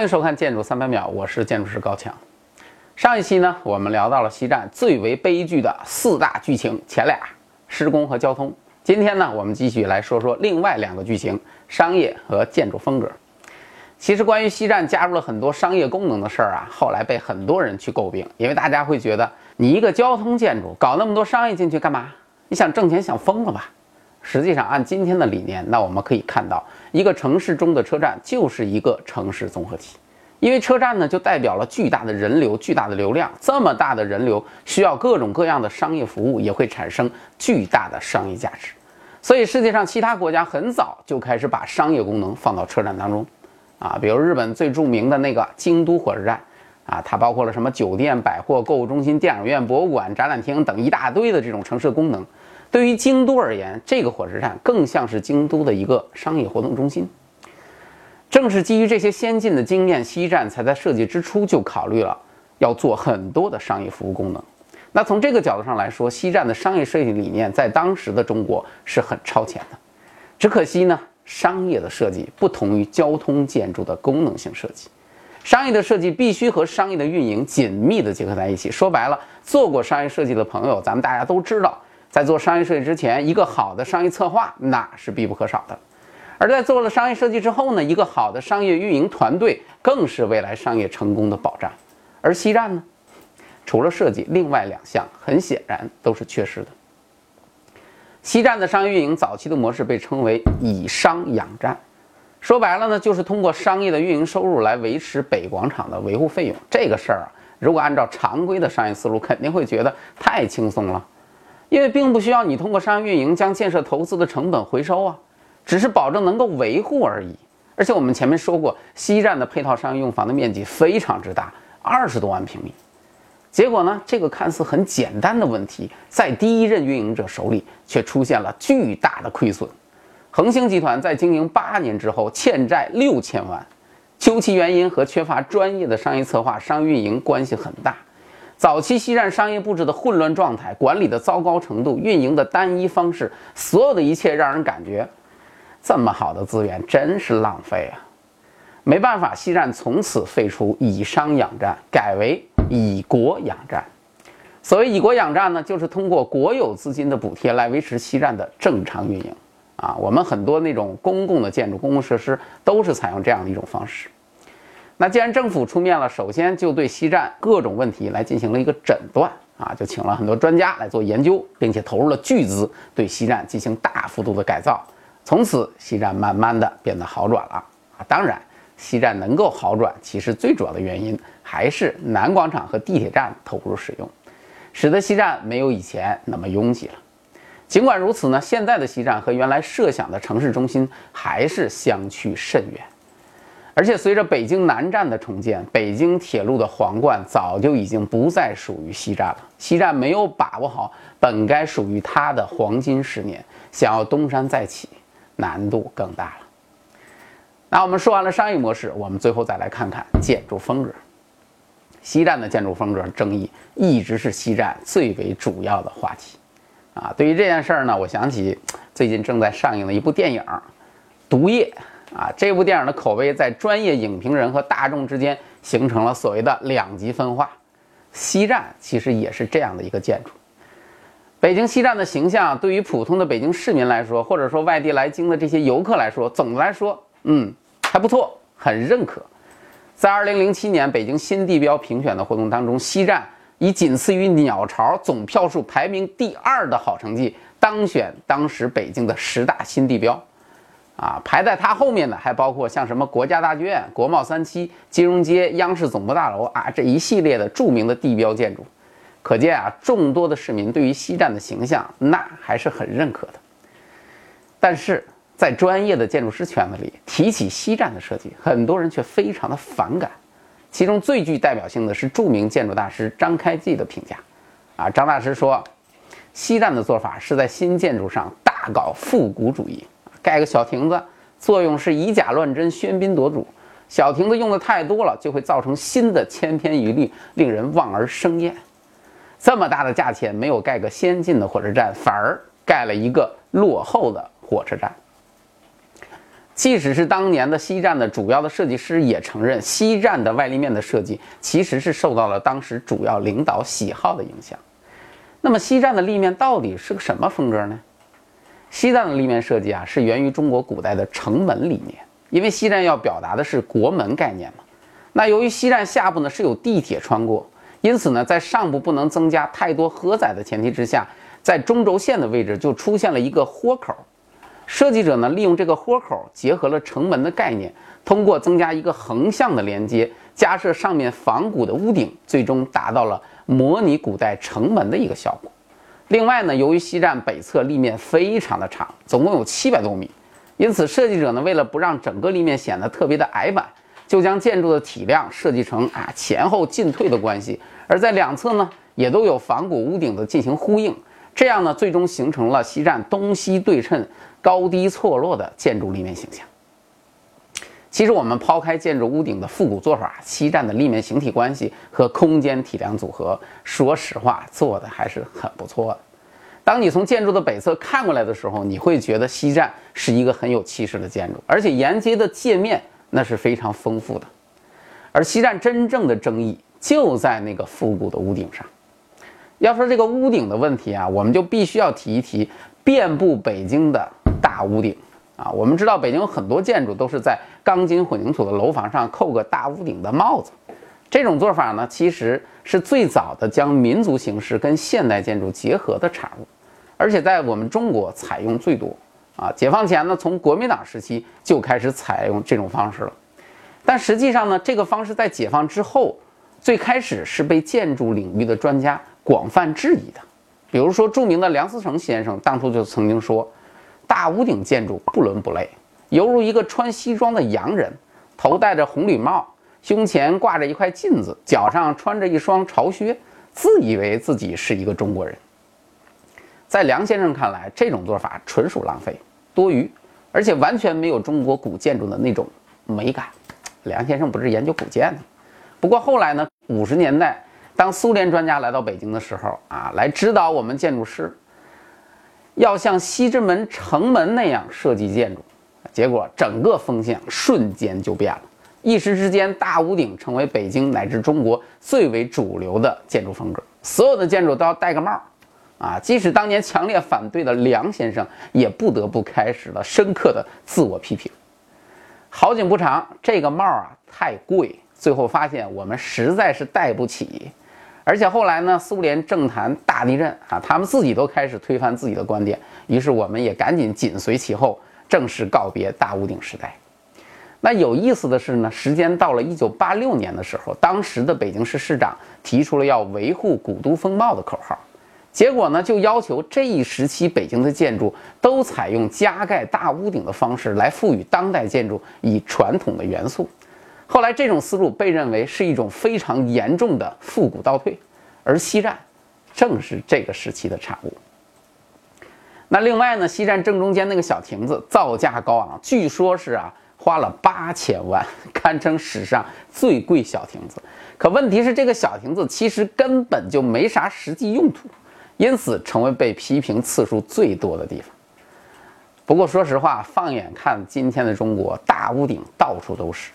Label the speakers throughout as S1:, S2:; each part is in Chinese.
S1: 欢迎收看《建筑三百秒》，我是建筑师高强。上一期呢，我们聊到了西站最为悲剧的四大剧情，前俩施工和交通。今天呢，我们继续来说说另外两个剧情：商业和建筑风格。其实，关于西站加入了很多商业功能的事儿啊，后来被很多人去诟病，因为大家会觉得你一个交通建筑搞那么多商业进去干嘛？你想挣钱想疯了吧？实际上，按今天的理念，那我们可以看到，一个城市中的车站就是一个城市综合体，因为车站呢就代表了巨大的人流、巨大的流量，这么大的人流需要各种各样的商业服务，也会产生巨大的商业价值。所以，世界上其他国家很早就开始把商业功能放到车站当中。啊，比如日本最著名的那个京都火车站，啊，它包括了什么酒店、百货、购物中心、电影院、博物馆、展览厅等一大堆的这种城市功能。对于京都而言，这个火车站更像是京都的一个商业活动中心。正是基于这些先进的经验，西站才在设计之初就考虑了要做很多的商业服务功能。那从这个角度上来说，西站的商业设计理念在当时的中国是很超前的。只可惜呢。商业的设计不同于交通建筑的功能性设计，商业的设计必须和商业的运营紧密的结合在一起。说白了，做过商业设计的朋友，咱们大家都知道，在做商业设计之前，一个好的商业策划那是必不可少的；而在做了商业设计之后呢，一个好的商业运营团队更是未来商业成功的保障。而西站呢，除了设计，另外两项很显然都是缺失的。西站的商业运营早期的模式被称为以商养站，说白了呢，就是通过商业的运营收入来维持北广场的维护费用。这个事儿啊，如果按照常规的商业思路，肯定会觉得太轻松了，因为并不需要你通过商业运营将建设投资的成本回收啊，只是保证能够维护而已。而且我们前面说过，西站的配套商业用房的面积非常之大，二十多万平米。结果呢？这个看似很简单的问题，在第一任运营者手里却出现了巨大的亏损。恒星集团在经营八年之后，欠债六千万。究其原因，和缺乏专业的商业策划、商运营关系很大。早期西站商业布置的混乱状态、管理的糟糕程度、运营的单一方式，所有的一切让人感觉，这么好的资源真是浪费啊！没办法，西站从此废除以商养站，改为。以国养站，所谓以国养站呢，就是通过国有资金的补贴来维持西站的正常运营。啊，我们很多那种公共的建筑、公共设施都是采用这样的一种方式。那既然政府出面了，首先就对西站各种问题来进行了一个诊断。啊，就请了很多专家来做研究，并且投入了巨资对西站进行大幅度的改造。从此，西站慢慢的变得好转了。啊，当然。西站能够好转，其实最主要的原因还是南广场和地铁站投入使用，使得西站没有以前那么拥挤了。尽管如此呢，现在的西站和原来设想的城市中心还是相去甚远。而且随着北京南站的重建，北京铁路的皇冠早就已经不再属于西站了。西站没有把握好本该属于它的黄金十年，想要东山再起，难度更大了。那我们说完了商业模式，我们最后再来看看建筑风格。西站的建筑风格争议一直是西站最为主要的话题。啊，对于这件事儿呢，我想起最近正在上映的一部电影《毒液》啊，这部电影的口碑在专业影评人和大众之间形成了所谓的两极分化。西站其实也是这样的一个建筑。北京西站的形象对于普通的北京市民来说，或者说外地来京的这些游客来说，总的来说，嗯。还不错，很认可。在二零零七年北京新地标评选的活动当中，西站以仅次于鸟巢总票数排名第二的好成绩当选当时北京的十大新地标。啊，排在它后面的还包括像什么国家大剧院、国贸三期、金融街、央视总部大楼啊这一系列的著名的地标建筑。可见啊，众多的市民对于西站的形象那还是很认可的。但是。在专业的建筑师圈子里，提起西站的设计，很多人却非常的反感。其中最具代表性的是著名建筑大师张开济的评价。啊，张大师说，西站的做法是在新建筑上大搞复古主义，盖个小亭子，作用是以假乱真、喧宾夺主。小亭子用的太多了，就会造成新的千篇一律，令人望而生厌。这么大的价钱，没有盖个先进的火车站，反而盖了一个落后的火车站。即使是当年的西站的主要的设计师也承认，西站的外立面的设计其实是受到了当时主要领导喜好的影响。那么西站的立面到底是个什么风格呢？西站的立面设计啊，是源于中国古代的城门理念，因为西站要表达的是国门概念嘛。那由于西站下部呢是有地铁穿过，因此呢，在上部不能增加太多荷载的前提之下，在中轴线的位置就出现了一个豁口。设计者呢，利用这个豁口，结合了城门的概念，通过增加一个横向的连接，加设上面仿古的屋顶，最终达到了模拟古代城门的一个效果。另外呢，由于西站北侧立面非常的长，总共有七百多米，因此设计者呢，为了不让整个立面显得特别的矮板，就将建筑的体量设计成啊前后进退的关系，而在两侧呢，也都有仿古屋顶的进行呼应，这样呢，最终形成了西站东西对称。高低错落的建筑立面形象。其实我们抛开建筑屋顶的复古做法，西站的立面形体关系和空间体量组合，说实话做的还是很不错的。当你从建筑的北侧看过来的时候，你会觉得西站是一个很有气势的建筑，而且沿街的界面那是非常丰富的。而西站真正的争议就在那个复古的屋顶上。要说这个屋顶的问题啊，我们就必须要提一提遍布北京的。大屋顶啊，我们知道北京有很多建筑都是在钢筋混凝土的楼房上扣个大屋顶的帽子。这种做法呢，其实是最早的将民族形式跟现代建筑结合的产物，而且在我们中国采用最多啊。解放前呢，从国民党时期就开始采用这种方式了。但实际上呢，这个方式在解放之后，最开始是被建筑领域的专家广泛质疑的。比如说，著名的梁思成先生当初就曾经说。大屋顶建筑不伦不类，犹如一个穿西装的洋人，头戴着红礼帽，胸前挂着一块镜子，脚上穿着一双朝靴，自以为自己是一个中国人。在梁先生看来，这种做法纯属浪费、多余，而且完全没有中国古建筑的那种美感。梁先生不是研究古建的，不过后来呢，五十年代，当苏联专家来到北京的时候啊，来指导我们建筑师。要像西直门城门那样设计建筑，结果整个风向瞬间就变了。一时之间，大屋顶成为北京乃至中国最为主流的建筑风格。所有的建筑都要戴个帽儿，啊，即使当年强烈反对的梁先生，也不得不开始了深刻的自我批评。好景不长，这个帽儿啊太贵，最后发现我们实在是戴不起。而且后来呢，苏联政坛大地震啊，他们自己都开始推翻自己的观点，于是我们也赶紧紧随其后，正式告别大屋顶时代。那有意思的是呢，时间到了一九八六年的时候，当时的北京市市长提出了要维护古都风貌的口号，结果呢，就要求这一时期北京的建筑都采用加盖大屋顶的方式来赋予当代建筑以传统的元素。后来，这种思路被认为是一种非常严重的复古倒退，而西站正是这个时期的产物。那另外呢，西站正中间那个小亭子造价高昂，据说是啊花了八千万，堪称史上最贵小亭子。可问题是，这个小亭子其实根本就没啥实际用途，因此成为被批评次数最多的地方。不过说实话，放眼看今天的中国，大屋顶到处都是。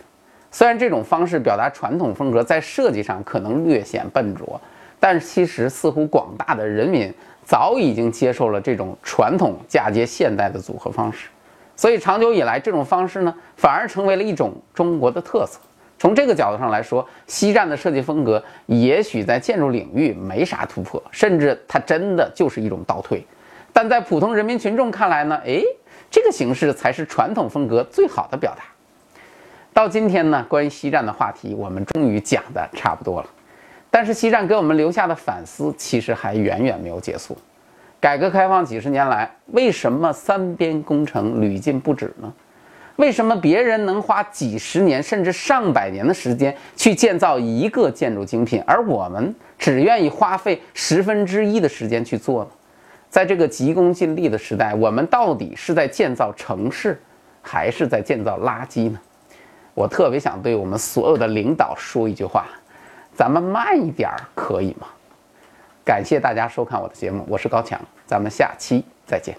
S1: 虽然这种方式表达传统风格在设计上可能略显笨拙，但其实似乎广大的人民早已经接受了这种传统嫁接现代的组合方式，所以长久以来，这种方式呢反而成为了一种中国的特色。从这个角度上来说，西站的设计风格也许在建筑领域没啥突破，甚至它真的就是一种倒退，但在普通人民群众看来呢，诶，这个形式才是传统风格最好的表达。到今天呢，关于西站的话题，我们终于讲的差不多了。但是西站给我们留下的反思，其实还远远没有结束。改革开放几十年来，为什么三边工程屡禁不止呢？为什么别人能花几十年甚至上百年的时间去建造一个建筑精品，而我们只愿意花费十分之一的时间去做呢？在这个急功近利的时代，我们到底是在建造城市，还是在建造垃圾呢？我特别想对我们所有的领导说一句话：咱们慢一点儿可以吗？感谢大家收看我的节目，我是高强，咱们下期再见。